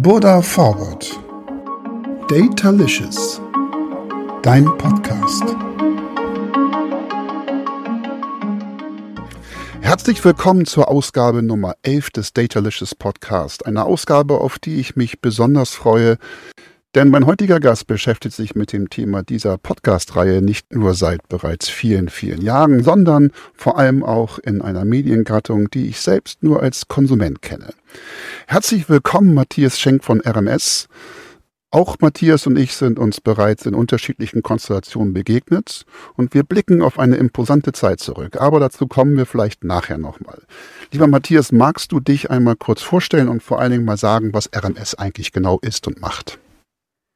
Burda Forward. Datalicious. Dein Podcast. Herzlich willkommen zur Ausgabe Nummer 11 des Datalicious Podcast. Eine Ausgabe, auf die ich mich besonders freue, denn mein heutiger Gast beschäftigt sich mit dem Thema dieser Podcast-Reihe nicht nur seit bereits vielen, vielen Jahren, sondern vor allem auch in einer Mediengattung, die ich selbst nur als Konsument kenne. Herzlich willkommen, Matthias Schenk von RMS. Auch Matthias und ich sind uns bereits in unterschiedlichen Konstellationen begegnet und wir blicken auf eine imposante Zeit zurück. Aber dazu kommen wir vielleicht nachher nochmal. Lieber Matthias, magst du dich einmal kurz vorstellen und vor allen Dingen mal sagen, was RMS eigentlich genau ist und macht?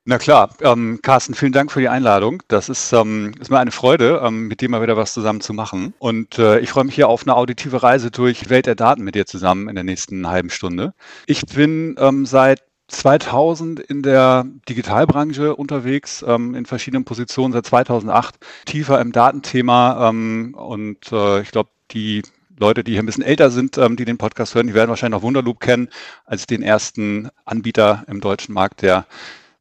Na klar, ähm, Carsten, vielen Dank für die Einladung. Das ist, ähm, ist mir eine Freude, ähm, mit dir mal wieder was zusammen zu machen. Und äh, ich freue mich hier auf eine auditive Reise durch Welt der Daten mit dir zusammen in der nächsten halben Stunde. Ich bin ähm, seit 2000 in der Digitalbranche unterwegs, ähm, in verschiedenen Positionen, seit 2008 tiefer im Datenthema. Ähm, und äh, ich glaube, die Leute, die hier ein bisschen älter sind, ähm, die den Podcast hören, die werden wahrscheinlich noch Wunderloop kennen als den ersten Anbieter im deutschen Markt, der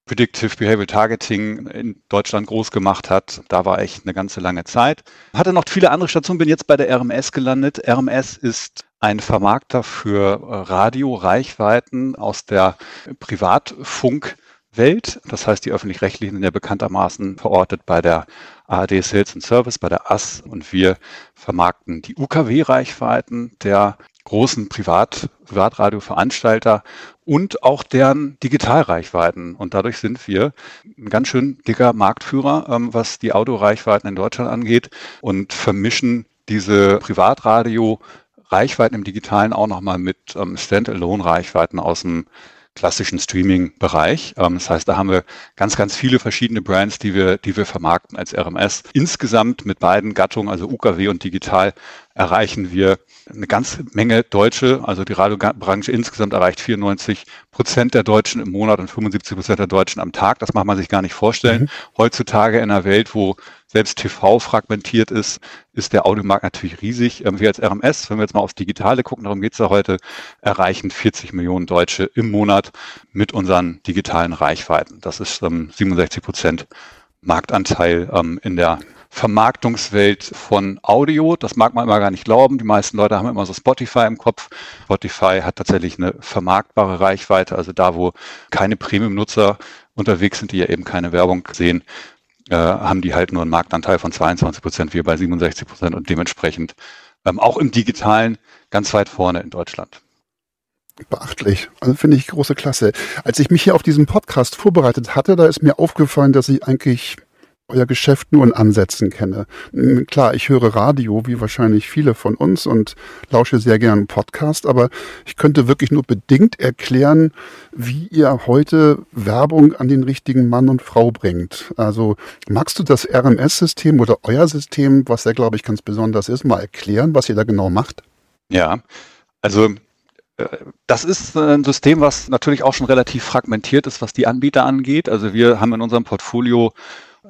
Predictive Behavioral Targeting in Deutschland groß gemacht hat. Da war ich eine ganze lange Zeit. Hatte noch viele andere Stationen, bin jetzt bei der RMS gelandet. RMS ist ein Vermarkter für äh, Radioreichweiten aus der Privatfunkwelt. Das heißt, die öffentlich-rechtlichen sind ja bekanntermaßen verortet bei der ARD Sales and Service, bei der AS und wir vermarkten die UKW-Reichweiten der großen Privat, Privatradioveranstalter und auch deren Digitalreichweiten. Und dadurch sind wir ein ganz schön dicker Marktführer, ähm, was die Autoreichweiten in Deutschland angeht und vermischen diese Privatradio-Reichweiten im Digitalen auch nochmal mit ähm, Standalone-Reichweiten aus dem klassischen Streaming-Bereich. Ähm, das heißt, da haben wir ganz, ganz viele verschiedene Brands, die wir, die wir vermarkten als RMS. Insgesamt mit beiden Gattungen, also UKW und Digital, erreichen wir eine ganze Menge Deutsche. Also die Radiobranche insgesamt erreicht 94 Prozent der Deutschen im Monat und 75 Prozent der Deutschen am Tag. Das mag man sich gar nicht vorstellen. Mhm. Heutzutage in einer Welt, wo selbst TV fragmentiert ist, ist der Audiomarkt natürlich riesig. Ähm, wir als RMS, wenn wir jetzt mal aufs Digitale gucken, darum geht es ja heute, erreichen 40 Millionen Deutsche im Monat mit unseren digitalen Reichweiten. Das ist ähm, 67 Prozent Marktanteil ähm, in der Vermarktungswelt von Audio. Das mag man immer gar nicht glauben. Die meisten Leute haben immer so Spotify im Kopf. Spotify hat tatsächlich eine vermarktbare Reichweite. Also da, wo keine Premium-Nutzer unterwegs sind, die ja eben keine Werbung sehen, äh, haben die halt nur einen Marktanteil von 22 Prozent, wir bei 67 Prozent und dementsprechend ähm, auch im Digitalen ganz weit vorne in Deutschland. Beachtlich. Also finde ich große Klasse. Als ich mich hier auf diesen Podcast vorbereitet hatte, da ist mir aufgefallen, dass ich eigentlich euer Geschäft nur in Ansätzen kenne. Klar, ich höre Radio, wie wahrscheinlich viele von uns und lausche sehr gern Podcast, aber ich könnte wirklich nur bedingt erklären, wie ihr heute Werbung an den richtigen Mann und Frau bringt. Also magst du das RMS-System oder euer System, was ja, glaube ich, ganz besonders ist, mal erklären, was ihr da genau macht? Ja, also äh, das ist ein System, was natürlich auch schon relativ fragmentiert ist, was die Anbieter angeht. Also wir haben in unserem Portfolio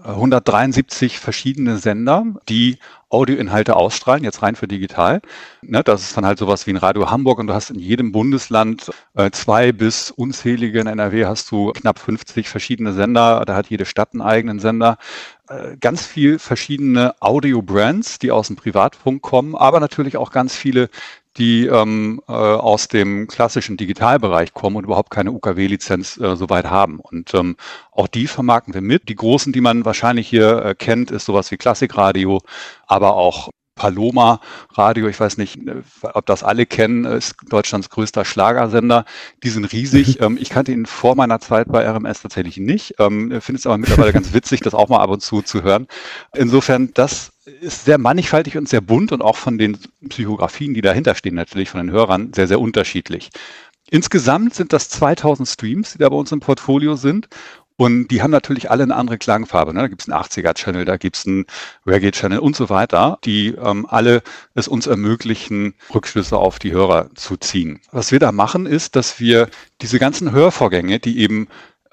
173 verschiedene Sender, die Audioinhalte ausstrahlen, jetzt rein für digital. Ne, das ist dann halt sowas wie ein Radio Hamburg und du hast in jedem Bundesland äh, zwei bis unzählige, in NRW hast du knapp 50 verschiedene Sender, da hat jede Stadt einen eigenen Sender. Äh, ganz viel verschiedene Audio-Brands, die aus dem Privatfunk kommen, aber natürlich auch ganz viele die ähm, äh, aus dem klassischen Digitalbereich kommen und überhaupt keine UKW-Lizenz äh, soweit haben. Und ähm, auch die vermarkten wir mit. Die großen, die man wahrscheinlich hier äh, kennt, ist sowas wie Klassikradio, aber auch Paloma Radio, ich weiß nicht, äh, ob das alle kennen, äh, ist Deutschlands größter Schlagersender. Die sind riesig. Ähm, ich kannte ihn vor meiner Zeit bei RMS tatsächlich nicht. Ähm, Finde es aber mittlerweile ganz witzig, das auch mal ab und zu zu hören. Insofern, das ist sehr mannigfaltig und sehr bunt und auch von den Psychografien, die dahinter stehen, natürlich von den Hörern, sehr, sehr unterschiedlich. Insgesamt sind das 2000 Streams, die da bei uns im Portfolio sind. Und die haben natürlich alle eine andere Klangfarbe. Ne? Da gibt es einen 80er-Channel, da gibt es einen Reggae-Channel und so weiter, die ähm, alle es uns ermöglichen, Rückschlüsse auf die Hörer zu ziehen. Was wir da machen, ist, dass wir diese ganzen Hörvorgänge, die eben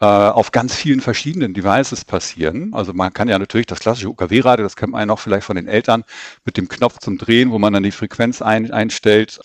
auf ganz vielen verschiedenen Devices passieren. Also man kann ja natürlich das klassische UKW-Radio, das kennt man ja noch vielleicht von den Eltern, mit dem Knopf zum Drehen, wo man dann die Frequenz ein, einstellt.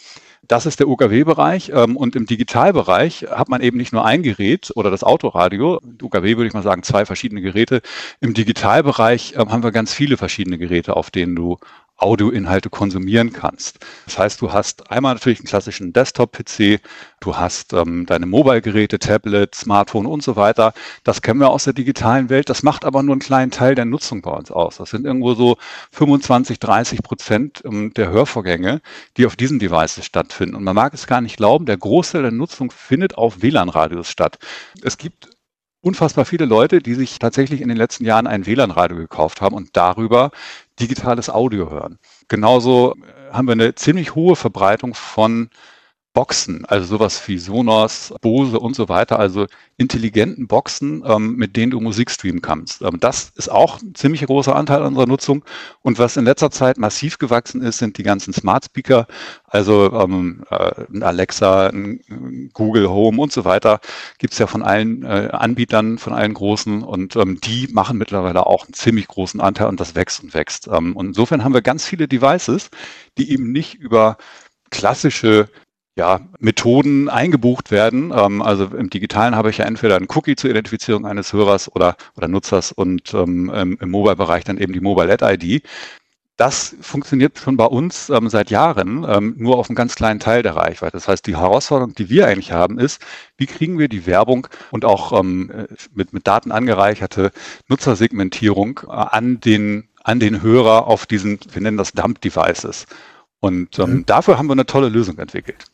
Das ist der UKW-Bereich. Ähm, und im Digitalbereich hat man eben nicht nur ein Gerät oder das Autoradio. UKW würde ich mal sagen, zwei verschiedene Geräte. Im Digitalbereich ähm, haben wir ganz viele verschiedene Geräte, auf denen du Audioinhalte konsumieren kannst. Das heißt, du hast einmal natürlich einen klassischen Desktop-PC, du hast ähm, deine Mobile-Geräte, Tablet, Smartphone und so weiter. Das kennen wir aus der digitalen Welt. Das macht aber nur einen kleinen Teil der Nutzung bei uns aus. Das sind irgendwo so 25, 30 Prozent ähm, der Hörvorgänge, die auf diesen Devices stattfinden. Und man mag es gar nicht glauben, der Großteil der Nutzung findet auf WLAN-Radios statt. Es gibt unfassbar viele Leute, die sich tatsächlich in den letzten Jahren ein WLAN-Radio gekauft haben und darüber digitales Audio hören. Genauso äh, haben wir eine ziemlich hohe Verbreitung von Boxen, also sowas wie Sonos, Bose und so weiter, also intelligenten Boxen, ähm, mit denen du Musik streamen kannst. Ähm, das ist auch ein ziemlich großer Anteil unserer Nutzung. Und was in letzter Zeit massiv gewachsen ist, sind die ganzen Smart Speaker, also ähm, äh, ein Alexa, ein Google Home und so weiter. Gibt's ja von allen äh, Anbietern, von allen großen und ähm, die machen mittlerweile auch einen ziemlich großen Anteil und das wächst und wächst. Ähm, und insofern haben wir ganz viele Devices, die eben nicht über klassische ja, Methoden eingebucht werden. Ähm, also im Digitalen habe ich ja entweder einen Cookie zur Identifizierung eines Hörers oder, oder Nutzers und ähm, im Mobile-Bereich dann eben die Mobile-Ad-ID. Das funktioniert schon bei uns ähm, seit Jahren, ähm, nur auf einem ganz kleinen Teil der Reichweite. Das heißt, die Herausforderung, die wir eigentlich haben, ist, wie kriegen wir die Werbung und auch ähm, mit, mit Daten angereicherte Nutzersegmentierung äh, an den, an den Hörer auf diesen, wir nennen das Dump-Devices. Und ähm, mhm. dafür haben wir eine tolle Lösung entwickelt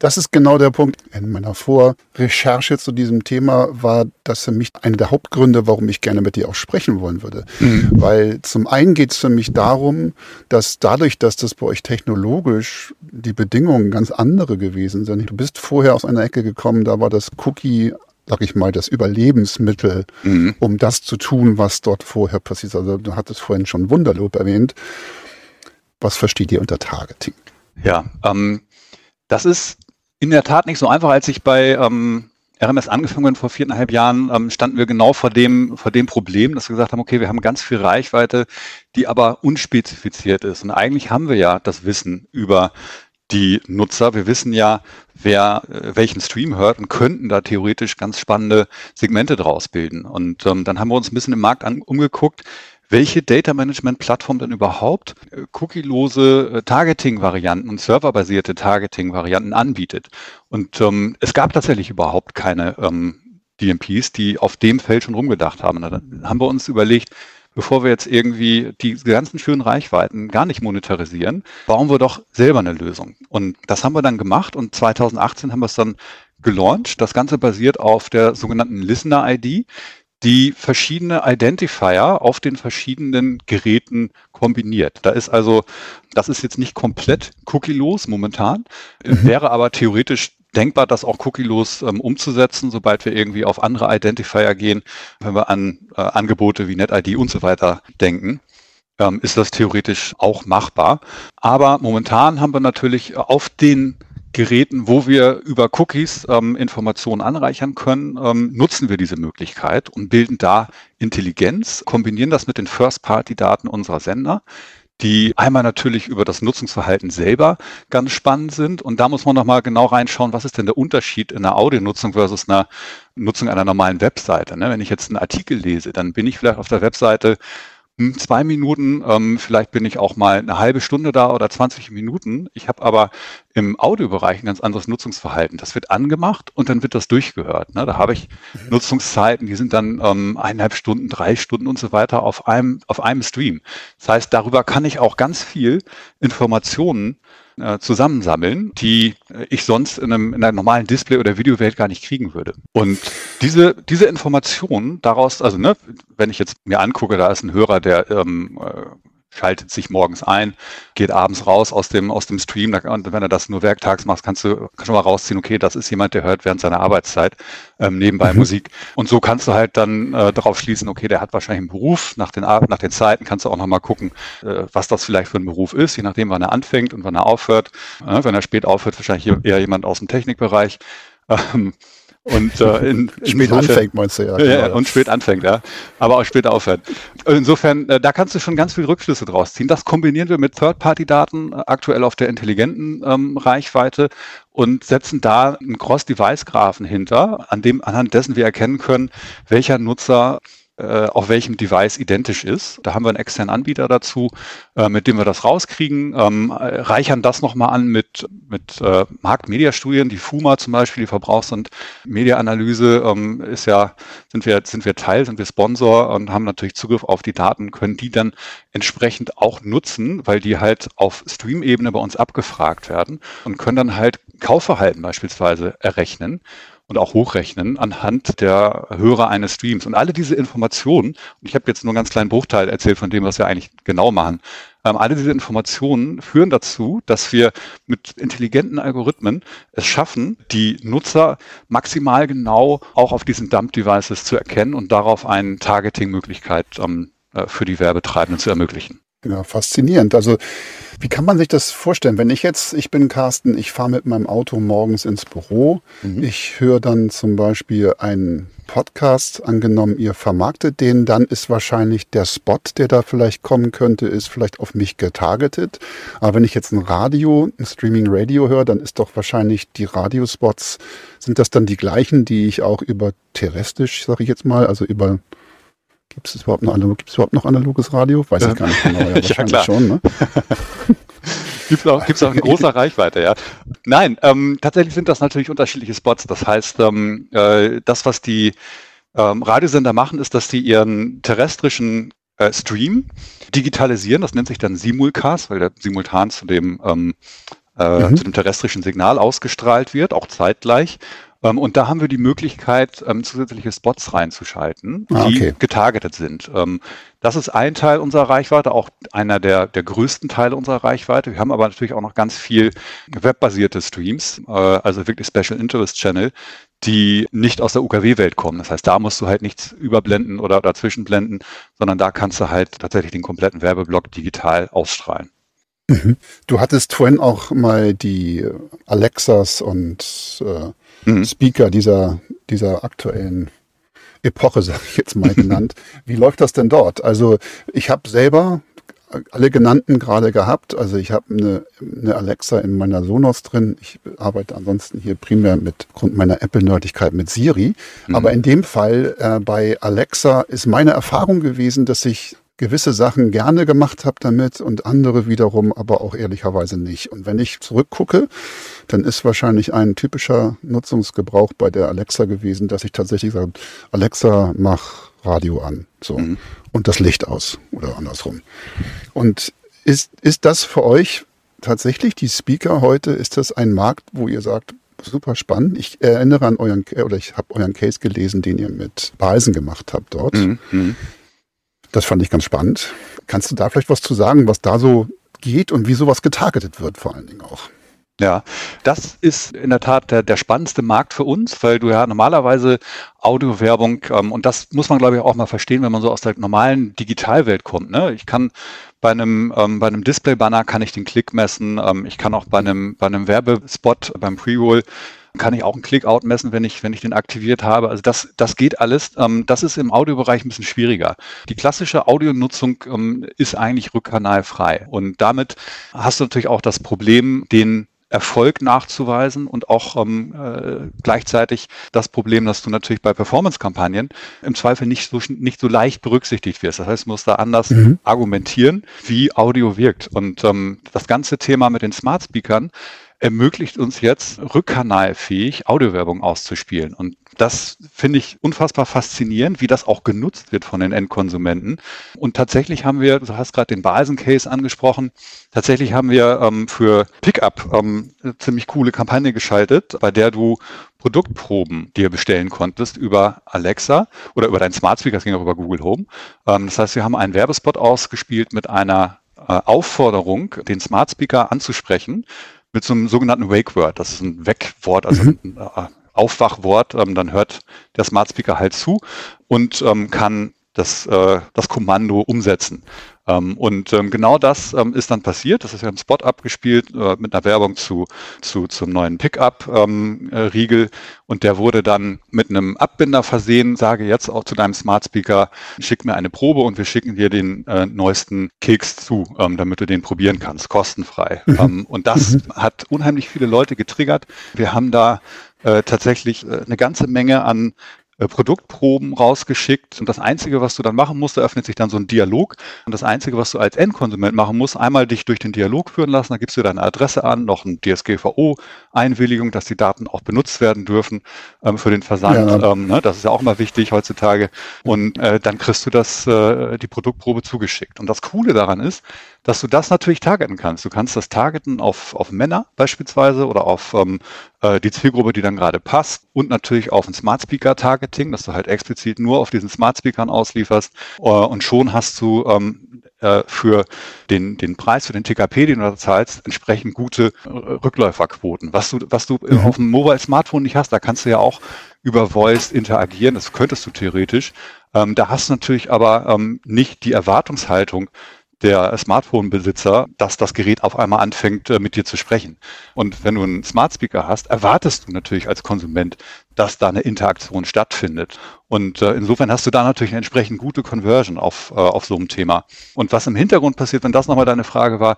das ist genau der Punkt. In meiner Vorrecherche zu diesem Thema war das für mich einer der Hauptgründe, warum ich gerne mit dir auch sprechen wollen würde. Mhm. Weil zum einen geht es für mich darum, dass dadurch, dass das bei euch technologisch die Bedingungen ganz andere gewesen sind. Du bist vorher aus einer Ecke gekommen, da war das Cookie sag ich mal, das Überlebensmittel, mhm. um das zu tun, was dort vorher passiert. Also du hattest vorhin schon Wunderlob erwähnt. Was versteht ihr unter Targeting? Ja, ähm, das ist in der Tat nicht so einfach. Als ich bei ähm, RMS angefangen bin vor viereinhalb Jahren, ähm, standen wir genau vor dem, vor dem Problem, dass wir gesagt haben, okay, wir haben ganz viel Reichweite, die aber unspezifiziert ist. Und eigentlich haben wir ja das Wissen über die Nutzer. Wir wissen ja, wer äh, welchen Stream hört und könnten da theoretisch ganz spannende Segmente draus bilden. Und ähm, dann haben wir uns ein bisschen im Markt an, umgeguckt, welche Data Management Plattform denn überhaupt äh, cookielose äh, Targeting-Varianten und serverbasierte Targeting-Varianten anbietet. Und ähm, es gab tatsächlich überhaupt keine ähm, DMPs, die auf dem Feld schon rumgedacht haben. Dann haben wir uns überlegt, bevor wir jetzt irgendwie die ganzen schönen Reichweiten gar nicht monetarisieren, bauen wir doch selber eine Lösung. Und das haben wir dann gemacht und 2018 haben wir es dann gelauncht. Das Ganze basiert auf der sogenannten Listener-ID die verschiedene Identifier auf den verschiedenen Geräten kombiniert. Da ist also, das ist jetzt nicht komplett cookielos momentan, mhm. wäre aber theoretisch denkbar, das auch cookielos ähm, umzusetzen, sobald wir irgendwie auf andere Identifier gehen, wenn wir an äh, Angebote wie NetID und so weiter denken ähm, ist das theoretisch auch machbar. Aber momentan haben wir natürlich auf den Geräten, wo wir über Cookies ähm, Informationen anreichern können, ähm, nutzen wir diese Möglichkeit und bilden da Intelligenz, kombinieren das mit den First-Party-Daten unserer Sender, die einmal natürlich über das Nutzungsverhalten selber ganz spannend sind. Und da muss man nochmal genau reinschauen, was ist denn der Unterschied in der Audionutzung versus einer Nutzung einer normalen Webseite. Ne? Wenn ich jetzt einen Artikel lese, dann bin ich vielleicht auf der Webseite zwei Minuten, ähm, vielleicht bin ich auch mal eine halbe Stunde da oder 20 Minuten. Ich habe aber im Audiobereich ein ganz anderes Nutzungsverhalten. Das wird angemacht und dann wird das durchgehört. Ne? Da habe ich mhm. Nutzungszeiten, die sind dann ähm, eineinhalb Stunden, drei Stunden und so weiter auf einem, auf einem Stream. Das heißt, darüber kann ich auch ganz viel Informationen äh, zusammensammeln, die äh, ich sonst in, einem, in einer normalen Display- oder Videowelt gar nicht kriegen würde. Und diese, diese Informationen daraus, also ne, wenn ich jetzt mir angucke, da ist ein Hörer, der ähm, äh, schaltet sich morgens ein, geht abends raus aus dem, aus dem Stream. Und wenn er das nur werktags macht, kannst du, du mal rausziehen, okay, das ist jemand, der hört während seiner Arbeitszeit ähm, nebenbei mhm. Musik. Und so kannst du halt dann äh, darauf schließen, okay, der hat wahrscheinlich einen Beruf. Nach den, nach den Zeiten kannst du auch nochmal gucken, äh, was das vielleicht für ein Beruf ist, je nachdem, wann er anfängt und wann er aufhört. Äh, wenn er spät aufhört, wahrscheinlich eher jemand aus dem Technikbereich. Ähm, Und äh, in, spät anfängt, meinst du ja. Genau, ja, und spät anfängt, ja. Aber auch spät aufhört. Insofern, äh, da kannst du schon ganz viele Rückschlüsse draus ziehen. Das kombinieren wir mit Third-Party-Daten, äh, aktuell auf der intelligenten ähm, Reichweite und setzen da einen Cross-Device-Graphen hinter, an dem, anhand dessen wir erkennen können, welcher Nutzer auf welchem Device identisch ist. Da haben wir einen externen Anbieter dazu, äh, mit dem wir das rauskriegen, ähm, reichern das nochmal an mit, mit äh, Markt-Media-Studien, die FUMA zum Beispiel, die Verbrauchs- und Media-Analyse ähm, ist ja, sind wir, sind wir Teil, sind wir Sponsor und haben natürlich Zugriff auf die Daten, können die dann entsprechend auch nutzen, weil die halt auf Stream-Ebene bei uns abgefragt werden und können dann halt Kaufverhalten beispielsweise errechnen und auch hochrechnen anhand der Hörer eines Streams. Und alle diese Informationen, und ich habe jetzt nur einen ganz kleinen Bruchteil erzählt von dem, was wir eigentlich genau machen, ähm, alle diese Informationen führen dazu, dass wir mit intelligenten Algorithmen es schaffen, die Nutzer maximal genau auch auf diesen Dump-Devices zu erkennen und darauf eine Targeting-Möglichkeit ähm, äh, für die Werbetreibenden zu ermöglichen. Ja, faszinierend. Also wie kann man sich das vorstellen? Wenn ich jetzt, ich bin Carsten, ich fahre mit meinem Auto morgens ins Büro, mhm. ich höre dann zum Beispiel einen Podcast, angenommen, ihr vermarktet den, dann ist wahrscheinlich der Spot, der da vielleicht kommen könnte, ist vielleicht auf mich getargetet. Aber wenn ich jetzt ein Radio, ein Streaming-Radio höre, dann ist doch wahrscheinlich die Radiospots, sind das dann die gleichen, die ich auch über terrestrisch, sage ich jetzt mal, also über Gibt es überhaupt überhaupt noch analoges Radio? Weiß ich gar nicht genau. Ja, ja klar. schon, ne? Gibt es auch, gibt's auch in großer Reichweite, ja. Nein, ähm, tatsächlich sind das natürlich unterschiedliche Spots. Das heißt, ähm, äh, das, was die ähm, Radiosender machen, ist, dass sie ihren terrestrischen äh, Stream digitalisieren. Das nennt sich dann Simulcast, weil der simultan zu dem, ähm, äh, mhm. zu dem terrestrischen Signal ausgestrahlt wird, auch zeitgleich. Ähm, und da haben wir die Möglichkeit, ähm, zusätzliche Spots reinzuschalten, ah, die okay. getargetet sind. Ähm, das ist ein Teil unserer Reichweite, auch einer der, der größten Teile unserer Reichweite. Wir haben aber natürlich auch noch ganz viel webbasierte Streams, äh, also wirklich Special Interest Channel, die nicht aus der UKW-Welt kommen. Das heißt, da musst du halt nichts überblenden oder dazwischenblenden, sondern da kannst du halt tatsächlich den kompletten Werbeblock digital ausstrahlen. Mhm. Du hattest vorhin auch mal die Alexas und äh, mhm. Speaker dieser, dieser aktuellen Epoche, sage ich jetzt mal genannt. Wie läuft das denn dort? Also ich habe selber alle genannten gerade gehabt. Also ich habe eine, eine Alexa in meiner Sonos drin. Ich arbeite ansonsten hier primär mit Grund meiner Apple-Nerdigkeit mit Siri. Mhm. Aber in dem Fall äh, bei Alexa ist meine Erfahrung gewesen, dass ich gewisse Sachen gerne gemacht habe damit und andere wiederum aber auch ehrlicherweise nicht. Und wenn ich zurückgucke, dann ist wahrscheinlich ein typischer Nutzungsgebrauch bei der Alexa gewesen, dass ich tatsächlich sage, Alexa, mach Radio an. So. Mhm. Und das Licht aus oder andersrum. Und ist, ist das für euch tatsächlich die Speaker heute? Ist das ein Markt, wo ihr sagt, super spannend. Ich erinnere an euren, oder ich habe euren Case gelesen, den ihr mit Balsen gemacht habt dort. Mhm. Das fand ich ganz spannend. Kannst du da vielleicht was zu sagen, was da so geht und wie sowas getargetet wird, vor allen Dingen auch? Ja, das ist in der Tat der, der spannendste Markt für uns, weil du ja normalerweise Audiowerbung, ähm, und das muss man, glaube ich, auch mal verstehen, wenn man so aus der normalen Digitalwelt kommt. Ne? Ich kann bei einem, ähm, bei einem Display-Banner kann ich den Klick messen, ähm, ich kann auch bei einem, bei einem Werbespot, beim Pre-Roll kann ich auch einen Click-Out messen, wenn ich, wenn ich den aktiviert habe. Also das, das geht alles. Ähm, das ist im Audiobereich ein bisschen schwieriger. Die klassische Audionutzung ähm, ist eigentlich rückkanalfrei. Und damit hast du natürlich auch das Problem, den Erfolg nachzuweisen und auch ähm, äh, gleichzeitig das Problem, dass du natürlich bei Performance-Kampagnen im Zweifel nicht so, nicht so leicht berücksichtigt wirst. Das heißt, du musst da anders mhm. argumentieren, wie Audio wirkt. Und ähm, das ganze Thema mit den Smart Speakern ermöglicht uns jetzt rückkanalfähig Audiowerbung auszuspielen. Und das finde ich unfassbar faszinierend, wie das auch genutzt wird von den Endkonsumenten. Und tatsächlich haben wir, du hast gerade den Basen-Case angesprochen, tatsächlich haben wir ähm, für Pickup ähm, eine ziemlich coole Kampagne geschaltet, bei der du Produktproben dir bestellen konntest über Alexa oder über dein Smart Speaker, das ging auch über Google Home. Ähm, das heißt, wir haben einen Werbespot ausgespielt mit einer äh, Aufforderung, den Smart Speaker anzusprechen mit so einem sogenannten Wake Word. Das ist ein Wegwort, also mhm. ein äh, Aufwachwort. Ähm, dann hört der Smart Speaker halt zu und ähm, kann das, äh, das Kommando umsetzen. Ähm, und ähm, genau das ähm, ist dann passiert. Das ist ja im Spot abgespielt äh, mit einer Werbung zu, zu, zum neuen Pickup-Riegel. Ähm, äh, und der wurde dann mit einem Abbinder versehen. Sage jetzt auch zu deinem Smart Speaker, schick mir eine Probe und wir schicken dir den äh, neuesten Keks zu, ähm, damit du den probieren kannst, kostenfrei. Mhm. Ähm, und das mhm. hat unheimlich viele Leute getriggert. Wir haben da äh, tatsächlich äh, eine ganze Menge an äh, Produktproben rausgeschickt und das Einzige, was du dann machen musst, da öffnet sich dann so ein Dialog und das Einzige, was du als Endkonsument machen musst, einmal dich durch den Dialog führen lassen, da gibst du deine Adresse an, noch ein DSGVO-Einwilligung, dass die Daten auch benutzt werden dürfen ähm, für den Versand. Ja. Ähm, ne, das ist ja auch immer wichtig heutzutage und äh, dann kriegst du das, äh, die Produktprobe zugeschickt. Und das Coole daran ist, dass du das natürlich targeten kannst. Du kannst das targeten auf, auf Männer beispielsweise oder auf ähm, äh, die Zielgruppe, die dann gerade passt und natürlich auf ein Smart Speaker Targeting, dass du halt explizit nur auf diesen Smart Speakern auslieferst äh, und schon hast du ähm, äh, für den, den Preis, für den TKP, den du da zahlst, entsprechend gute Rückläuferquoten. Was du, was du mhm. auf dem Mobile Smartphone nicht hast, da kannst du ja auch über Voice interagieren, das könntest du theoretisch. Ähm, da hast du natürlich aber ähm, nicht die Erwartungshaltung, der Smartphone-Besitzer, dass das Gerät auf einmal anfängt, äh, mit dir zu sprechen. Und wenn du einen Smart Speaker hast, erwartest du natürlich als Konsument, dass da eine Interaktion stattfindet. Und äh, insofern hast du da natürlich eine entsprechend gute Conversion auf, äh, auf so einem Thema. Und was im Hintergrund passiert, wenn das nochmal deine Frage war,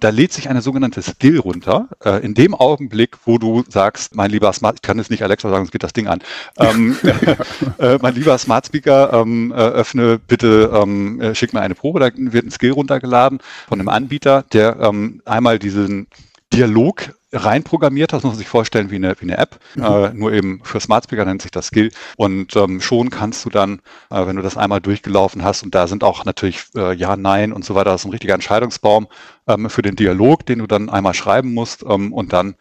da lädt sich eine sogenannte Skill runter. Äh, in dem Augenblick, wo du sagst, mein lieber Smart, ich kann jetzt nicht Alexa sagen, es geht das Ding an. Ähm, äh, mein lieber Smart Speaker, ähm, äh, öffne bitte, ähm, äh, schick mir eine Probe, da wird ein Skill runtergeladen von einem Anbieter, der ähm, einmal diesen Dialog reinprogrammiert hast, muss man sich vorstellen wie eine, wie eine App, mhm. äh, nur eben für Smart Speaker nennt sich das Skill. Und ähm, schon kannst du dann, äh, wenn du das einmal durchgelaufen hast, und da sind auch natürlich äh, Ja, Nein und so weiter, das ist ein richtiger Entscheidungsbaum ähm, für den Dialog, den du dann einmal schreiben musst ähm, und dann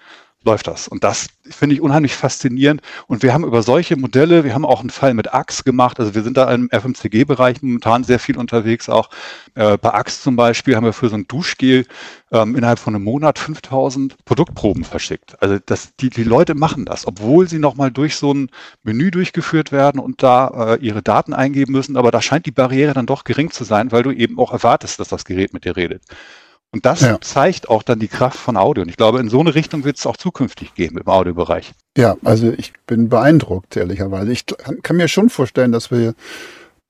läuft das. Und das finde ich unheimlich faszinierend. Und wir haben über solche Modelle, wir haben auch einen Fall mit Axe gemacht. Also wir sind da im FMCG-Bereich momentan sehr viel unterwegs. Auch äh, bei Axe zum Beispiel haben wir für so ein Duschgel ähm, innerhalb von einem Monat 5000 Produktproben verschickt. Also das, die, die Leute machen das, obwohl sie nochmal durch so ein Menü durchgeführt werden und da äh, ihre Daten eingeben müssen. Aber da scheint die Barriere dann doch gering zu sein, weil du eben auch erwartest, dass das Gerät mit dir redet. Und das ja. zeigt auch dann die Kraft von Audio. Und ich glaube, in so eine Richtung wird es auch zukünftig geben im Audiobereich. Ja, also ich bin beeindruckt, ehrlicherweise. Ich kann mir schon vorstellen, dass wir,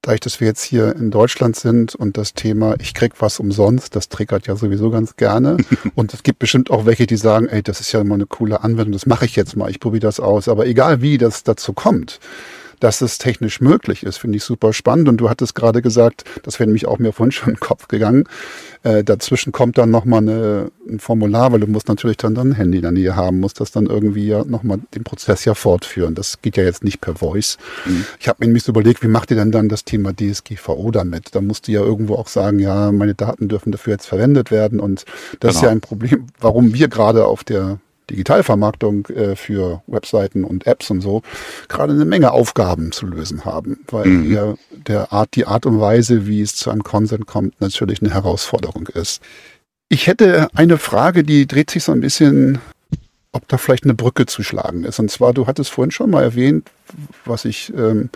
dadurch, dass wir jetzt hier in Deutschland sind und das Thema, ich krieg was umsonst, das triggert ja sowieso ganz gerne. und es gibt bestimmt auch welche, die sagen, ey, das ist ja immer eine coole Anwendung, das mache ich jetzt mal, ich probiere das aus. Aber egal wie das dazu kommt, dass es technisch möglich ist, finde ich super spannend. Und du hattest gerade gesagt, das wäre nämlich auch mir vorhin schon in den Kopf gegangen. Äh, dazwischen kommt dann nochmal ein Formular, weil du musst natürlich dann, dann ein Handy in der Nähe haben, musst das dann irgendwie ja nochmal den Prozess ja fortführen. Das geht ja jetzt nicht per Voice. Mhm. Ich habe mir nämlich so überlegt, wie macht ihr denn dann das Thema DSGVO damit? Da musst du ja irgendwo auch sagen, ja, meine Daten dürfen dafür jetzt verwendet werden. Und das genau. ist ja ein Problem, warum wir gerade auf der Digitalvermarktung äh, für Webseiten und Apps und so gerade eine Menge Aufgaben zu lösen haben, weil mhm. ja der Art, die Art und Weise, wie es zu einem Consent kommt, natürlich eine Herausforderung ist. Ich hätte eine Frage, die dreht sich so ein bisschen, ob da vielleicht eine Brücke zu schlagen ist. Und zwar, du hattest vorhin schon mal erwähnt, was ich ähm,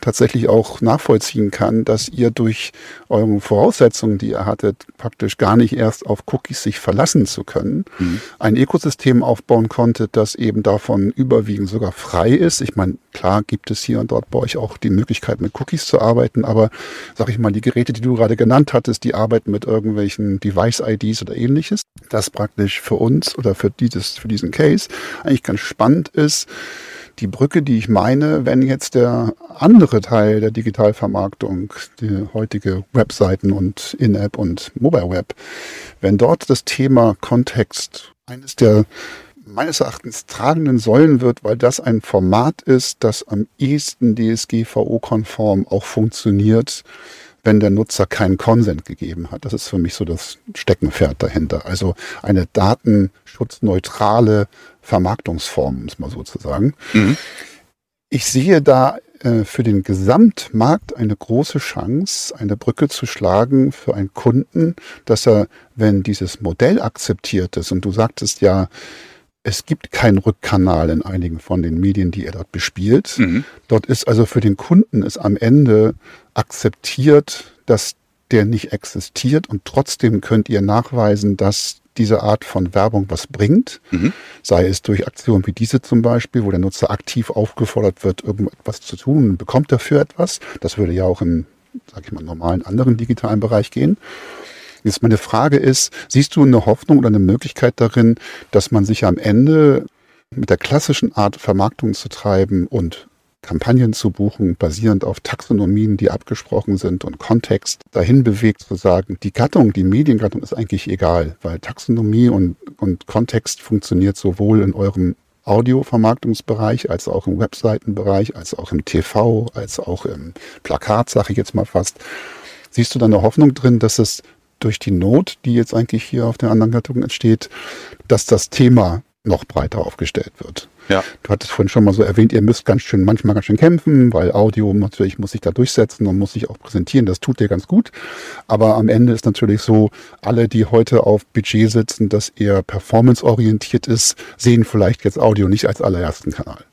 tatsächlich auch nachvollziehen kann, dass ihr durch eure Voraussetzungen, die ihr hattet, praktisch gar nicht erst auf Cookies sich verlassen zu können, mhm. ein Ökosystem aufbauen konntet, das eben davon überwiegend sogar frei ist. Ich meine, klar gibt es hier und dort bei euch auch die Möglichkeit, mit Cookies zu arbeiten, aber sag ich mal, die Geräte, die du gerade genannt hattest, die arbeiten mit irgendwelchen Device-IDs oder ähnliches. Das praktisch für uns oder für dieses, für diesen Case eigentlich ganz spannend ist die Brücke, die ich meine, wenn jetzt der andere Teil der Digitalvermarktung, die heutige Webseiten und In-App und Mobile Web, wenn dort das Thema Kontext eines der meines Erachtens tragenden Säulen wird, weil das ein Format ist, das am ehesten DSGVO-konform auch funktioniert, wenn der Nutzer keinen Consent gegeben hat. Das ist für mich so das Steckenpferd dahinter. Also eine datenschutzneutrale Vermarktungsform, um es mal so zu sagen. Mhm. Ich sehe da äh, für den Gesamtmarkt eine große Chance, eine Brücke zu schlagen für einen Kunden, dass er, wenn dieses Modell akzeptiert ist, und du sagtest ja, es gibt keinen Rückkanal in einigen von den Medien, die er dort bespielt. Mhm. Dort ist also für den Kunden ist am Ende akzeptiert, dass der nicht existiert und trotzdem könnt ihr nachweisen, dass diese Art von Werbung was bringt, mhm. sei es durch Aktionen wie diese zum Beispiel, wo der Nutzer aktiv aufgefordert wird, irgendwas zu tun und bekommt dafür etwas. Das würde ja auch im, sag ich mal, normalen anderen digitalen Bereich gehen. Jetzt meine Frage ist, siehst du eine Hoffnung oder eine Möglichkeit darin, dass man sich am Ende mit der klassischen Art Vermarktung zu treiben und Kampagnen zu buchen, basierend auf Taxonomien, die abgesprochen sind und Kontext, dahin bewegt zu sagen, die Gattung, die Mediengattung ist eigentlich egal, weil Taxonomie und, und Kontext funktioniert sowohl in eurem Audiovermarktungsbereich, als auch im Webseitenbereich, als auch im TV, als auch im Plakat, sage ich jetzt mal fast. Siehst du da eine Hoffnung drin, dass es durch die Not, die jetzt eigentlich hier auf der anderen Gattung entsteht, dass das Thema noch breiter aufgestellt wird? Ja. Du hattest vorhin schon mal so erwähnt, ihr müsst ganz schön, manchmal ganz schön kämpfen, weil Audio natürlich muss sich da durchsetzen und muss sich auch präsentieren. Das tut ihr ganz gut. Aber am Ende ist natürlich so, alle, die heute auf Budget sitzen, das eher performanceorientiert ist, sehen vielleicht jetzt Audio nicht als allerersten Kanal.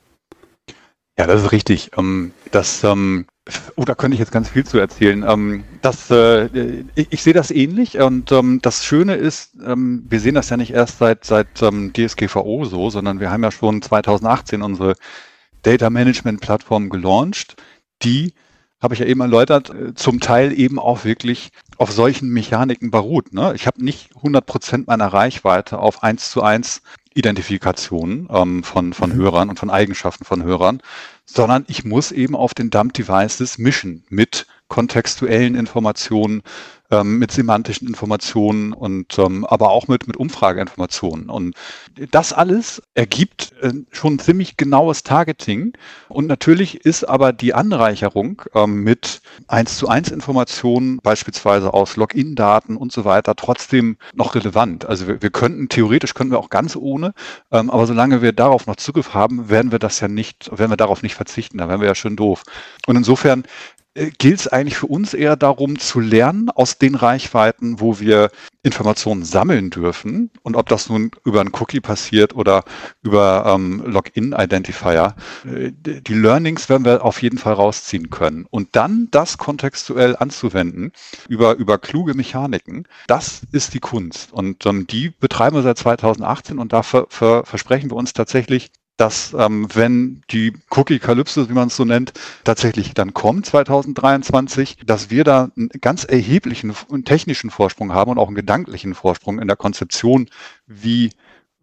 Ja, das ist richtig. Ähm, das, ähm, oh, da könnte ich jetzt ganz viel zu erzählen. Ähm, das, äh, ich, ich sehe das ähnlich und das Schöne ist, wir sehen das ja nicht erst seit, seit DSGVO so, sondern wir haben ja schon 2018 unsere Data Management Plattform gelauncht, die habe ich ja eben erläutert, äh, zum Teil eben auch wirklich auf solchen Mechaniken beruht. Ne? Ich habe nicht 100 Prozent meiner Reichweite auf eins zu eins Identifikation ähm, von, von. Hörern und von Eigenschaften von Hörern, sondern ich muss eben auf den Dump Devices mischen mit kontextuellen Informationen, ähm, mit semantischen Informationen und ähm, aber auch mit, mit Umfrageinformationen. Und das alles ergibt äh, schon ziemlich genaues Targeting. Und natürlich ist aber die Anreicherung ähm, mit 1 zu 1 Informationen, beispielsweise aus Login-Daten und so weiter, trotzdem noch relevant. Also wir, wir könnten, theoretisch können wir auch ganz ohne, ähm, aber solange wir darauf noch Zugriff haben, werden wir das ja nicht, werden wir darauf nicht verzichten, da wären wir ja schon doof. Und insofern äh, gilt es eigentlich für uns eher darum zu lernen aus den Reichweiten, wo wir Informationen sammeln dürfen und ob das nun über einen Cookie passiert oder über ähm, Login-Identifier. Äh, die Learnings werden wir auf jeden Fall rausziehen können und dann das kontextuell anzuwenden über, über kluge Mechaniken, das ist die Kunst und ähm, die betreiben wir seit 2018 und dafür versprechen wir uns tatsächlich dass ähm, wenn die Cookie-Kalypse, wie man es so nennt, tatsächlich dann kommt 2023, dass wir da einen ganz erheblichen technischen Vorsprung haben und auch einen gedanklichen Vorsprung in der Konzeption, wie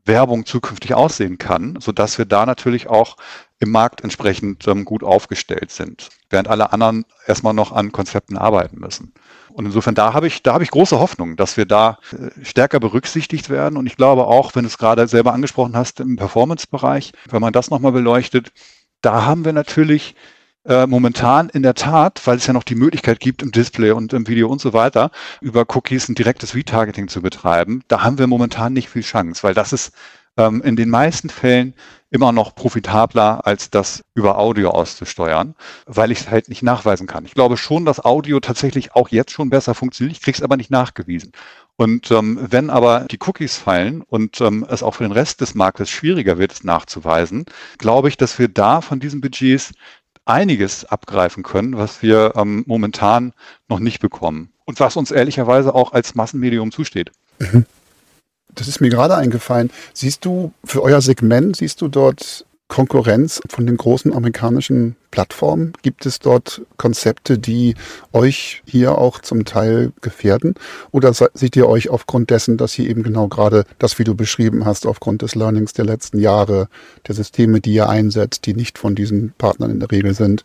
Werbung zukünftig aussehen kann, so dass wir da natürlich auch im Markt entsprechend ähm, gut aufgestellt sind, während alle anderen erstmal noch an Konzepten arbeiten müssen. Und insofern, da habe ich, da habe ich große Hoffnung, dass wir da äh, stärker berücksichtigt werden. Und ich glaube auch, wenn du es gerade selber angesprochen hast, im Performance-Bereich, wenn man das nochmal beleuchtet, da haben wir natürlich äh, momentan in der Tat, weil es ja noch die Möglichkeit gibt im Display und im Video und so weiter, über Cookies ein direktes Retargeting zu betreiben, da haben wir momentan nicht viel Chance, weil das ist ähm, in den meisten Fällen immer noch profitabler, als das über Audio auszusteuern, weil ich es halt nicht nachweisen kann. Ich glaube schon, dass Audio tatsächlich auch jetzt schon besser funktioniert. Ich kriege es aber nicht nachgewiesen. Und ähm, wenn aber die Cookies fallen und ähm, es auch für den Rest des Marktes schwieriger wird, es nachzuweisen, glaube ich, dass wir da von diesen Budgets einiges abgreifen können, was wir ähm, momentan noch nicht bekommen und was uns ehrlicherweise auch als Massenmedium zusteht. Mhm das ist mir gerade eingefallen. Siehst du für euer Segment, siehst du dort Konkurrenz von den großen amerikanischen Plattformen? Gibt es dort Konzepte, die euch hier auch zum Teil gefährden? Oder seht ihr euch aufgrund dessen, dass ihr eben genau gerade das, wie du beschrieben hast, aufgrund des Learnings der letzten Jahre, der Systeme, die ihr einsetzt, die nicht von diesen Partnern in der Regel sind,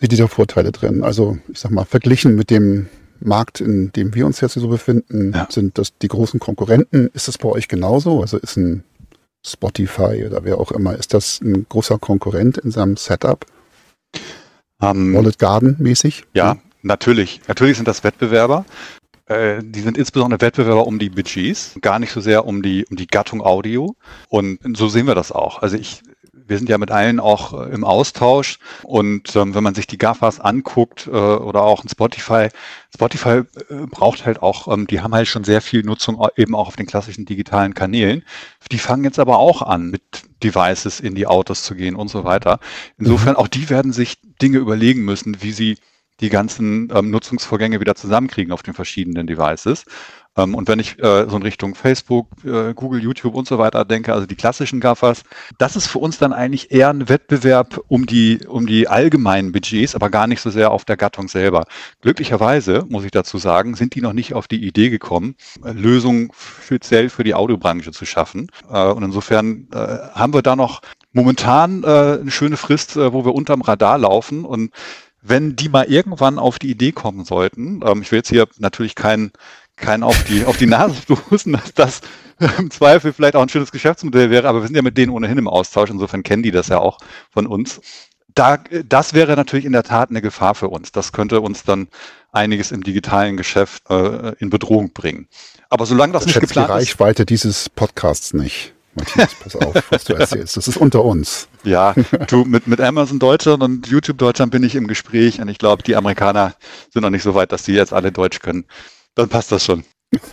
seht ihr da Vorteile drin? Also ich sag mal, verglichen mit dem Markt, in dem wir uns jetzt so befinden, ja. sind das die großen Konkurrenten. Ist das bei euch genauso? Also ist ein Spotify oder wer auch immer, ist das ein großer Konkurrent in seinem Setup? Um, ähm, Wallet Garden mäßig? Ja, natürlich. Natürlich sind das Wettbewerber. Äh, die sind insbesondere Wettbewerber um die Budgets, gar nicht so sehr um die, um die Gattung Audio. Und so sehen wir das auch. Also ich wir sind ja mit allen auch äh, im Austausch und ähm, wenn man sich die GAFAs anguckt äh, oder auch ein Spotify, Spotify äh, braucht halt auch, ähm, die haben halt schon sehr viel Nutzung eben auch auf den klassischen digitalen Kanälen. Die fangen jetzt aber auch an, mit Devices in die Autos zu gehen und so weiter. Insofern mhm. auch die werden sich Dinge überlegen müssen, wie sie die ganzen ähm, Nutzungsvorgänge wieder zusammenkriegen auf den verschiedenen Devices. Ähm, und wenn ich äh, so in Richtung Facebook, äh, Google, YouTube und so weiter denke, also die klassischen GAFAs, das ist für uns dann eigentlich eher ein Wettbewerb um die, um die allgemeinen Budgets, aber gar nicht so sehr auf der Gattung selber. Glücklicherweise, muss ich dazu sagen, sind die noch nicht auf die Idee gekommen, äh, Lösungen speziell für die Audiobranche zu schaffen. Äh, und insofern äh, haben wir da noch momentan äh, eine schöne Frist, äh, wo wir unterm Radar laufen und wenn die mal irgendwann auf die Idee kommen sollten, ähm, ich will jetzt hier natürlich keinen keinen auf die, auf die Nase stoßen, dass das im Zweifel vielleicht auch ein schönes Geschäftsmodell wäre, aber wir sind ja mit denen ohnehin im Austausch, insofern kennen die das ja auch von uns. Da, das wäre natürlich in der Tat eine Gefahr für uns. Das könnte uns dann einiges im digitalen Geschäft äh, in Bedrohung bringen. Aber solange das, nicht geplant die Reichweite dieses Podcasts nicht. Matthias, pass auf, was du erzählst. Das ist unter uns. Ja, du, mit, mit Amazon Deutschland und YouTube Deutschland bin ich im Gespräch und ich glaube, die Amerikaner sind noch nicht so weit, dass die jetzt alle Deutsch können dann passt das schon.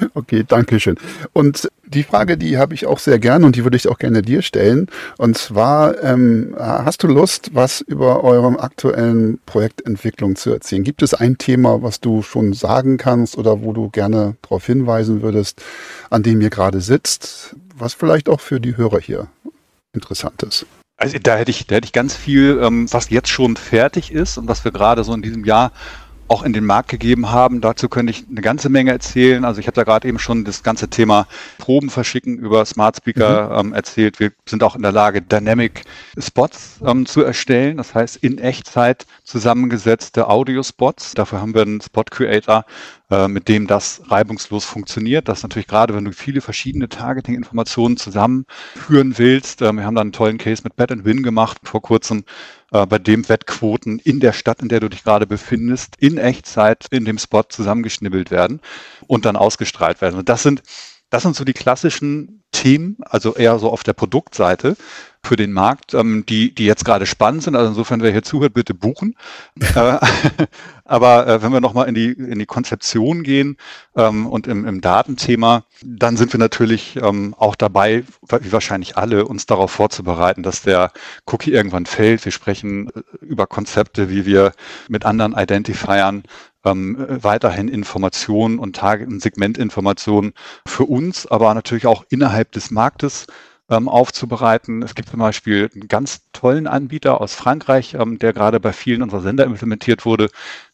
Okay, danke schön. Und die Frage, die habe ich auch sehr gerne und die würde ich auch gerne dir stellen. Und zwar, ähm, hast du Lust, was über eure aktuellen Projektentwicklung zu erzählen? Gibt es ein Thema, was du schon sagen kannst oder wo du gerne darauf hinweisen würdest, an dem ihr gerade sitzt, was vielleicht auch für die Hörer hier interessant ist? Also da hätte ich, da hätte ich ganz viel, ähm, was jetzt schon fertig ist und was wir gerade so in diesem Jahr auch in den Markt gegeben haben. Dazu könnte ich eine ganze Menge erzählen. Also ich habe da gerade eben schon das ganze Thema Proben verschicken über Smart Speaker mhm. ähm, erzählt. Wir sind auch in der Lage, Dynamic Spots ähm, zu erstellen. Das heißt, in Echtzeit zusammengesetzte Audio-Spots. Dafür haben wir einen Spot Creator, äh, mit dem das reibungslos funktioniert. Das natürlich gerade, wenn du viele verschiedene Targeting-Informationen zusammenführen willst. Äh, wir haben da einen tollen Case mit Bet Win gemacht vor kurzem, äh, bei dem Wettquoten in der Stadt, in der du dich gerade befindest, in Echtzeit in dem Spot zusammengeschnibbelt werden und dann ausgestrahlt werden. Und das sind das sind so die klassischen Themen, also eher so auf der Produktseite für den Markt, ähm, die, die jetzt gerade spannend sind. Also insofern, wer hier zuhört, bitte buchen. äh, aber äh, wenn wir nochmal in die, in die Konzeption gehen ähm, und im, im Datenthema, dann sind wir natürlich ähm, auch dabei, wie wahrscheinlich alle, uns darauf vorzubereiten, dass der Cookie irgendwann fällt. Wir sprechen äh, über Konzepte, wie wir mit anderen Identifiern ähm, weiterhin Informationen und Target- und Segmentinformationen für uns, aber natürlich auch innerhalb des Marktes ähm, aufzubereiten. Es gibt zum Beispiel einen ganz tollen Anbieter aus Frankreich, ähm, der gerade bei vielen unserer Sender implementiert wurde.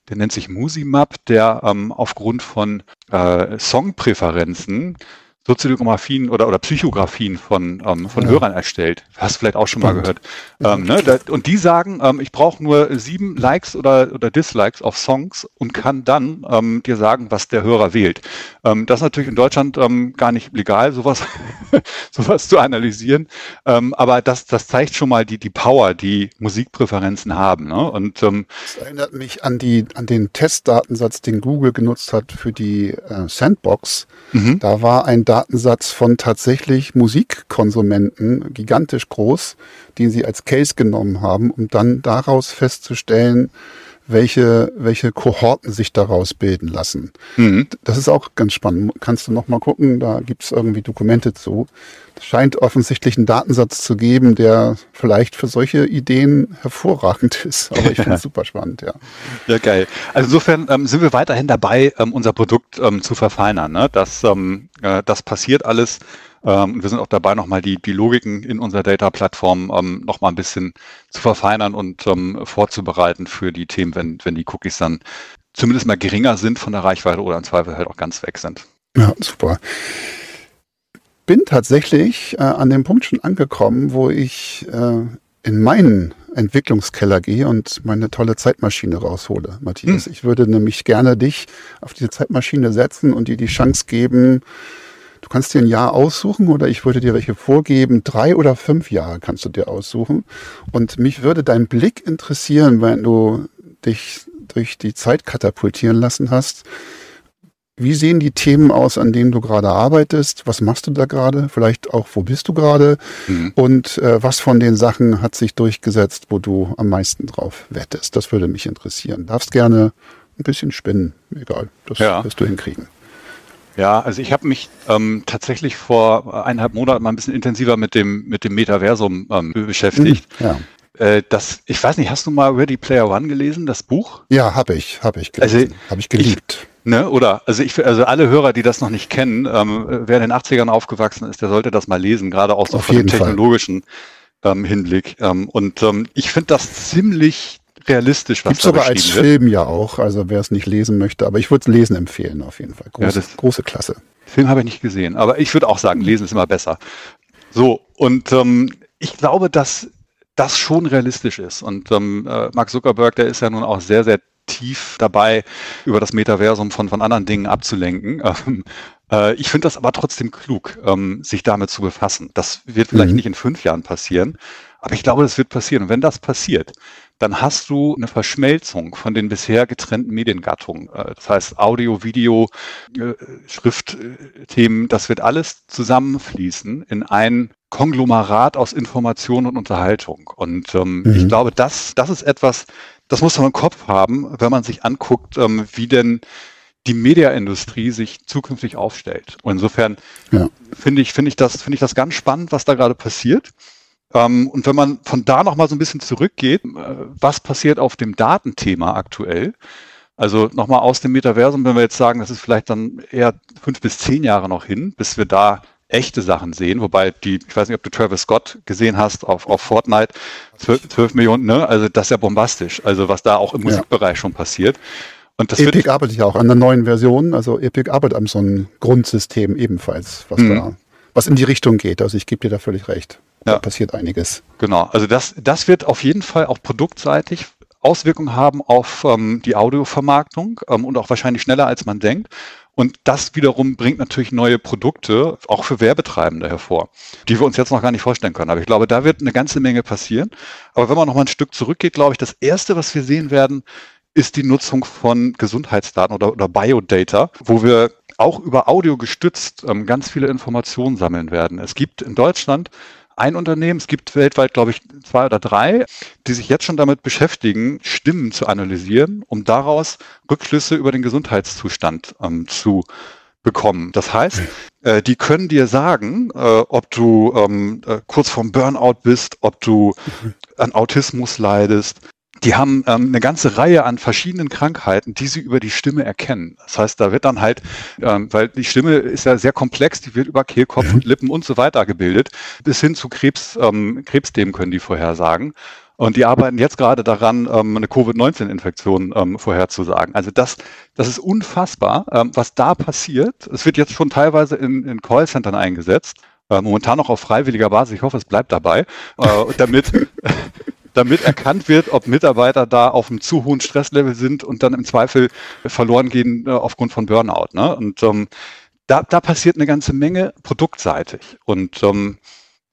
Der nennt sich Musimap, der ähm, aufgrund von äh, Songpräferenzen Soziografien oder, oder Psychografien von, ähm, von ja. Hörern erstellt. Hast du vielleicht auch schon mal gehört. Ähm, ne? Da, und die sagen, ähm, ich brauche nur sieben Likes oder, oder Dislikes auf Songs und kann dann ähm, dir sagen, was der Hörer wählt. Ähm, das ist natürlich in Deutschland ähm, gar nicht legal, sowas, sowas zu analysieren. Ähm, aber das, das zeigt schon mal die, die Power, die Musikpräferenzen haben. Ne? Und, ähm, das erinnert mich an, die, an den Testdatensatz, den Google genutzt hat für die äh, Sandbox. Mhm. Da war ein Datensatz von tatsächlich Musikkonsumenten gigantisch groß, den sie als Case genommen haben, um dann daraus festzustellen, welche, welche Kohorten sich daraus bilden lassen. Mhm. Das ist auch ganz spannend. Kannst du noch mal gucken, da gibt es irgendwie Dokumente zu. Es scheint offensichtlich einen Datensatz zu geben, der vielleicht für solche Ideen hervorragend ist. Aber ich finde es super spannend, ja. Ja, geil. Also insofern ähm, sind wir weiterhin dabei, ähm, unser Produkt ähm, zu verfeinern. Ne? Das, ähm, äh, das passiert alles. Ähm, wir sind auch dabei, nochmal die, die Logiken in unserer Data-Plattform ähm, nochmal ein bisschen zu verfeinern und ähm, vorzubereiten für die Themen, wenn, wenn die Cookies dann zumindest mal geringer sind von der Reichweite oder im Zweifel halt auch ganz weg sind. Ja, super. Bin tatsächlich äh, an dem Punkt schon angekommen, wo ich äh, in meinen Entwicklungskeller gehe und meine tolle Zeitmaschine raushole, Matthias. Hm. Ich würde nämlich gerne dich auf diese Zeitmaschine setzen und dir die Chance geben, kannst dir ein Jahr aussuchen oder ich würde dir welche vorgeben. Drei oder fünf Jahre kannst du dir aussuchen. Und mich würde dein Blick interessieren, wenn du dich durch die Zeit katapultieren lassen hast. Wie sehen die Themen aus, an denen du gerade arbeitest? Was machst du da gerade? Vielleicht auch, wo bist du gerade? Mhm. Und äh, was von den Sachen hat sich durchgesetzt, wo du am meisten drauf wettest? Das würde mich interessieren. Darfst gerne ein bisschen spinnen. Egal, das ja. wirst du hinkriegen. Ja, also ich habe mich ähm, tatsächlich vor eineinhalb Monaten mal ein bisschen intensiver mit dem, mit dem Metaversum ähm, beschäftigt. Mhm, ja. Äh, das, ich weiß nicht, hast du mal Ready Player One gelesen, das Buch? Ja, habe ich, habe ich gelesen. Also, habe ich geliebt. Ich, ne, oder? Also ich, also alle Hörer, die das noch nicht kennen, ähm, wer in den 80ern aufgewachsen ist, der sollte das mal lesen, gerade auch so Auf von dem technologischen ähm, Hinblick. Ähm, und ähm, ich finde das ziemlich realistisch, was Gibt sogar als Film ja auch, also wer es nicht lesen möchte, aber ich würde es lesen empfehlen auf jeden Fall. Große, ja, große Klasse. Film habe ich nicht gesehen, aber ich würde auch sagen, lesen ist immer besser. So, und ähm, ich glaube, dass das schon realistisch ist. Und ähm, äh, Mark Zuckerberg, der ist ja nun auch sehr, sehr tief dabei, über das Metaversum von, von anderen Dingen abzulenken. Ähm, äh, ich finde das aber trotzdem klug, ähm, sich damit zu befassen. Das wird vielleicht mhm. nicht in fünf Jahren passieren, aber ich glaube, das wird passieren. Und wenn das passiert, dann hast du eine Verschmelzung von den bisher getrennten Mediengattungen. Äh, das heißt Audio, Video, äh, Schriftthemen, das wird alles zusammenfließen in ein Konglomerat aus Information und Unterhaltung. Und ähm, mhm. ich glaube, das, das ist etwas, das muss man im Kopf haben, wenn man sich anguckt, ähm, wie denn die Mediaindustrie sich zukünftig aufstellt. Und insofern ja. finde ich, finde ich das, finde ich das ganz spannend, was da gerade passiert. Ähm, und wenn man von da nochmal so ein bisschen zurückgeht, äh, was passiert auf dem Datenthema aktuell? Also nochmal aus dem Metaversum, wenn wir jetzt sagen, das ist vielleicht dann eher fünf bis zehn Jahre noch hin, bis wir da echte Sachen sehen, wobei die, ich weiß nicht, ob du Travis Scott gesehen hast auf, auf Fortnite, 12, 12 Millionen, ne? Also das ist ja bombastisch, also was da auch im Musikbereich ja. schon passiert. Und das Epic arbeitet ja auch an der neuen Version, also Epic arbeitet an so einem Grundsystem ebenfalls, was mhm. da, was in die Richtung geht. Also ich gebe dir da völlig recht. Da passiert einiges. Genau, also das, das wird auf jeden Fall auch produktseitig Auswirkungen haben auf ähm, die Audiovermarktung ähm, und auch wahrscheinlich schneller, als man denkt. Und das wiederum bringt natürlich neue Produkte, auch für Werbetreibende hervor, die wir uns jetzt noch gar nicht vorstellen können. Aber ich glaube, da wird eine ganze Menge passieren. Aber wenn man noch mal ein Stück zurückgeht, glaube ich, das Erste, was wir sehen werden, ist die Nutzung von Gesundheitsdaten oder, oder Biodata, wo wir auch über Audio gestützt ähm, ganz viele Informationen sammeln werden. Es gibt in Deutschland ein Unternehmen, es gibt weltweit, glaube ich, zwei oder drei, die sich jetzt schon damit beschäftigen, Stimmen zu analysieren, um daraus Rückschlüsse über den Gesundheitszustand ähm, zu bekommen. Das heißt, äh, die können dir sagen, äh, ob du ähm, äh, kurz vorm Burnout bist, ob du an Autismus leidest, die haben ähm, eine ganze Reihe an verschiedenen Krankheiten, die sie über die Stimme erkennen. Das heißt, da wird dann halt, ähm, weil die Stimme ist ja sehr komplex, die wird über Kehlkopf mhm. und Lippen und so weiter gebildet, bis hin zu Krebs, ähm, Krebsthemen können die vorhersagen. Und die arbeiten jetzt gerade daran, ähm, eine Covid-19-Infektion ähm, vorherzusagen. Also das, das ist unfassbar, ähm, was da passiert. Es wird jetzt schon teilweise in, in Callcentern eingesetzt äh, momentan noch auf freiwilliger Basis. Ich hoffe, es bleibt dabei, äh, damit, damit erkannt wird, ob Mitarbeiter da auf einem zu hohen Stresslevel sind und dann im Zweifel verloren gehen äh, aufgrund von Burnout. Ne? Und ähm, da, da passiert eine ganze Menge produktseitig. Und ähm,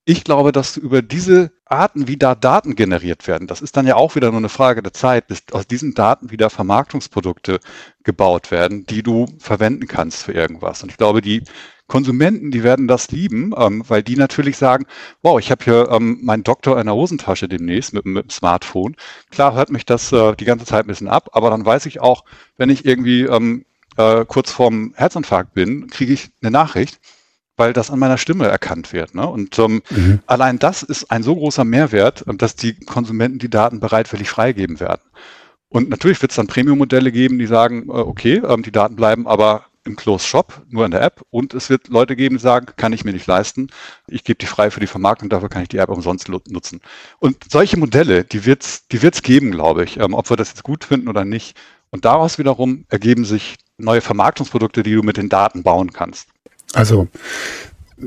ich glaube, dass über diese Arten, wie da Daten generiert werden, das ist dann ja auch wieder nur eine Frage der Zeit, bis aus diesen Daten wieder Vermarktungsprodukte gebaut werden, die du verwenden kannst für irgendwas. Und ich glaube, die Konsumenten, die werden das lieben, ähm, weil die natürlich sagen, wow, ich habe hier ähm, meinen Doktor in der Hosentasche demnächst mit, mit dem Smartphone. Klar hört mich das äh, die ganze Zeit ein bisschen ab, aber dann weiß ich auch, wenn ich irgendwie ähm, äh, kurz vorm Herzinfarkt bin, kriege ich eine Nachricht weil das an meiner Stimme erkannt wird. Ne? Und ähm, mhm. allein das ist ein so großer Mehrwert, ähm, dass die Konsumenten die Daten bereitwillig freigeben werden. Und natürlich wird es dann Premium-Modelle geben, die sagen, äh, okay, ähm, die Daten bleiben aber im Closed Shop, nur in der App. Und es wird Leute geben, die sagen, kann ich mir nicht leisten. Ich gebe die frei für die Vermarktung, dafür kann ich die App umsonst nutzen. Und solche Modelle, die wird es die wird's geben, glaube ich, ähm, ob wir das jetzt gut finden oder nicht. Und daraus wiederum ergeben sich neue Vermarktungsprodukte, die du mit den Daten bauen kannst. Also,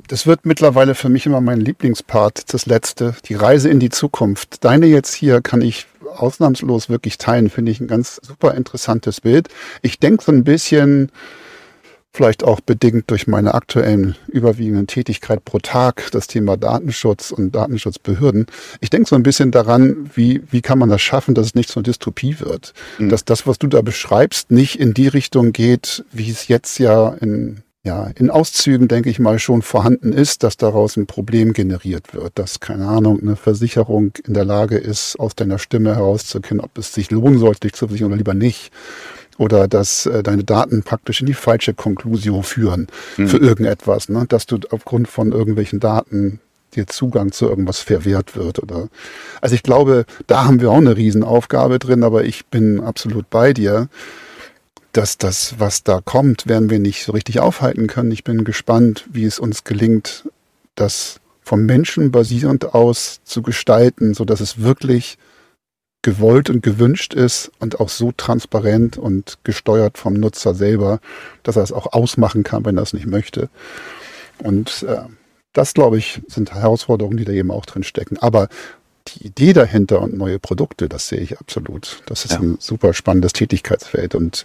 das wird mittlerweile für mich immer mein Lieblingspart, das letzte, die Reise in die Zukunft. Deine jetzt hier kann ich ausnahmslos wirklich teilen, finde ich ein ganz super interessantes Bild. Ich denke so ein bisschen vielleicht auch bedingt durch meine aktuellen überwiegenden Tätigkeit pro Tag, das Thema Datenschutz und Datenschutzbehörden. Ich denke so ein bisschen daran, wie, wie kann man das schaffen, dass es nicht zur Dystopie wird. Mhm. Dass das, was du da beschreibst, nicht in die Richtung geht, wie es jetzt ja in ja, in Auszügen, denke ich mal, schon vorhanden ist, dass daraus ein Problem generiert wird, dass, keine Ahnung, eine Versicherung in der Lage ist, aus deiner Stimme herauszukennen, ob es sich lohnen sollte, dich zu versichern oder lieber nicht. Oder dass äh, deine Daten praktisch in die falsche Konklusion führen mhm. für irgendetwas, ne? dass du aufgrund von irgendwelchen Daten dir Zugang zu irgendwas verwehrt wird oder also ich glaube, da haben wir auch eine Riesenaufgabe drin, aber ich bin absolut bei dir dass das, was da kommt, werden wir nicht so richtig aufhalten können. Ich bin gespannt, wie es uns gelingt, das vom Menschen basierend aus zu gestalten, so dass es wirklich gewollt und gewünscht ist und auch so transparent und gesteuert vom Nutzer selber, dass er es auch ausmachen kann, wenn er es nicht möchte. Und äh, das, glaube ich, sind Herausforderungen, die da eben auch drin stecken. Aber die Idee dahinter und neue Produkte, das sehe ich absolut. Das ist ja. ein super spannendes Tätigkeitsfeld. Und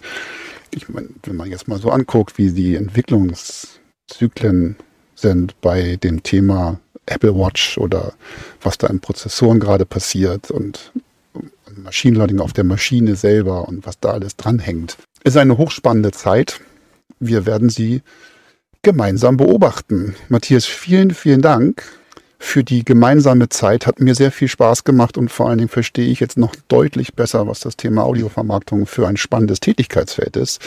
ich meine, wenn man jetzt mal so anguckt, wie die Entwicklungszyklen sind bei dem Thema Apple Watch oder was da in Prozessoren gerade passiert und Machine Learning auf der Maschine selber und was da alles dranhängt, ist eine hochspannende Zeit. Wir werden sie gemeinsam beobachten. Matthias, vielen, vielen Dank für die gemeinsame Zeit. Hat mir sehr viel Spaß gemacht und vor allen Dingen verstehe ich jetzt noch deutlich besser, was das Thema Audiovermarktung für ein spannendes Tätigkeitsfeld ist.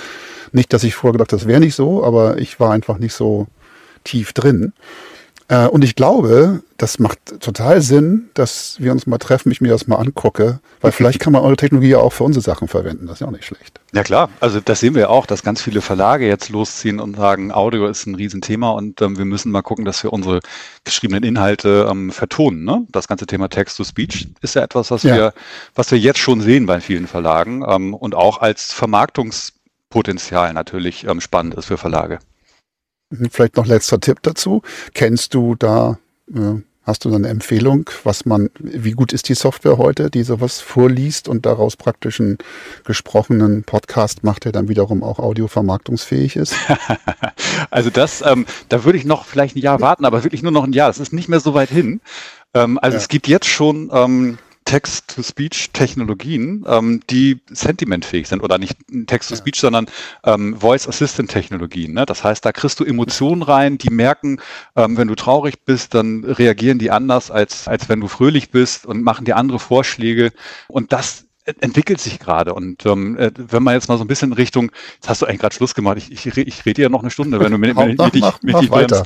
Nicht, dass ich vorher gedacht, das wäre nicht so, aber ich war einfach nicht so tief drin. Äh, und ich glaube, das macht total Sinn, dass wir uns mal treffen, ich mir das mal angucke, weil vielleicht kann man eure Technologie ja auch für unsere Sachen verwenden. Das ist ja auch nicht schlecht. Ja klar, also das sehen wir auch, dass ganz viele Verlage jetzt losziehen und sagen, Audio ist ein Riesenthema und ähm, wir müssen mal gucken, dass wir unsere geschriebenen Inhalte ähm, vertonen. Ne? Das ganze Thema Text-to-Speech ist ja etwas, was ja. wir, was wir jetzt schon sehen bei vielen Verlagen ähm, und auch als Vermarktungspotenzial natürlich ähm, spannend ist für Verlage. Vielleicht noch letzter Tipp dazu. Kennst du da, äh, hast du da eine Empfehlung, was man, wie gut ist die Software heute, die sowas vorliest und daraus praktisch einen gesprochenen Podcast macht, der dann wiederum auch audiovermarktungsfähig ist? also das, ähm, da würde ich noch vielleicht ein Jahr warten, aber wirklich nur noch ein Jahr. Das ist nicht mehr so weit hin. Ähm, also ja. es gibt jetzt schon ähm, Text-to-Speech-Technologien, ähm, die sentimentfähig sind oder nicht Text-to-Speech, ja. sondern ähm, Voice-Assistant-Technologien. Ne? Das heißt, da kriegst du Emotionen rein, die merken, ähm, wenn du traurig bist, dann reagieren die anders, als, als wenn du fröhlich bist und machen dir andere Vorschläge. Und das entwickelt sich gerade. Und ähm, äh, wenn man jetzt mal so ein bisschen in Richtung, jetzt hast du eigentlich gerade Schluss gemacht, ich, ich, ich rede ja noch eine Stunde, wenn du mit, mit, mit, dich, mit dich weiter.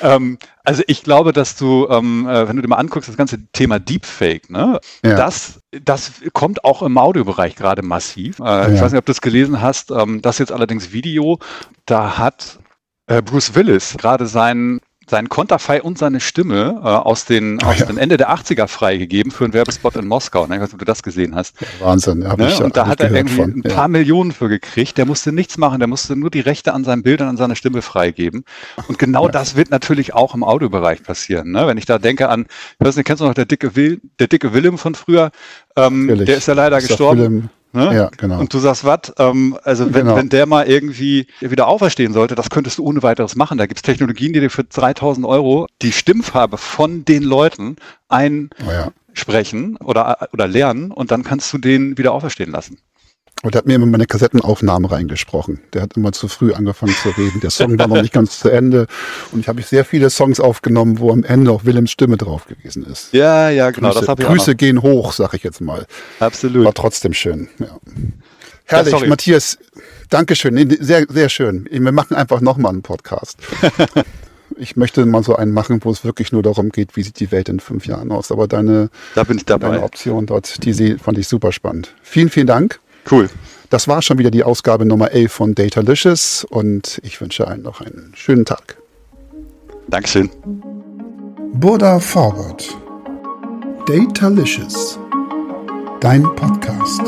Ähm, also ich glaube, dass du, ähm, äh, wenn du dir mal anguckst, das ganze Thema Deepfake, ne, ja. das, das kommt auch im Audiobereich gerade massiv. Äh, ja. Ich weiß nicht, ob du es gelesen hast, ähm, das jetzt allerdings Video, da hat äh, Bruce Willis gerade seinen sein Konterfei und seine Stimme äh, aus, den, aus ja. den Ende der 80er freigegeben für einen Werbespot in Moskau. Ne? Ich weiß nicht, ob du das gesehen hast. Wahnsinn. Ja, ne? Und da hat er irgendwie von. ein paar ja. Millionen für gekriegt. Der musste nichts machen, der musste nur die Rechte an seinen Bildern, an seiner Stimme freigeben. Und genau ja. das wird natürlich auch im Audiobereich passieren. Ne? Wenn ich da denke an, ich weiß nicht, kennst du noch der dicke, Will, der dicke Willem von früher? Ähm, der ist ja leider gestorben. Ne? Ja, genau. Und du sagst, was? Ähm, also wenn, genau. wenn der mal irgendwie wieder auferstehen sollte, das könntest du ohne weiteres machen. Da gibt es Technologien, die dir für 3000 Euro die Stimmfarbe von den Leuten einsprechen oh ja. oder, oder lernen und dann kannst du den wieder auferstehen lassen. Und der hat mir immer meine Kassettenaufnahme reingesprochen. Der hat immer zu früh angefangen zu reden. Der Song war noch nicht ganz zu Ende. Und ich habe sehr viele Songs aufgenommen, wo am Ende auch Willems Stimme drauf gewesen ist. Ja, ja, genau. Grüße, Grüße gehen hoch, sag ich jetzt mal. Absolut. War trotzdem schön. Ja. Herrlich, ja, Matthias. Dankeschön. Nee, sehr, sehr schön. Wir machen einfach nochmal einen Podcast. ich möchte mal so einen machen, wo es wirklich nur darum geht, wie sieht die Welt in fünf Jahren aus. Aber deine, da bin ich dabei. deine Option dort, die fand ich super spannend. Vielen, vielen Dank. Cool. Das war schon wieder die Ausgabe Nummer 11 von Datalicious und ich wünsche allen noch einen schönen Tag. Dankeschön. Burda Forward. Datalicious. Dein Podcast.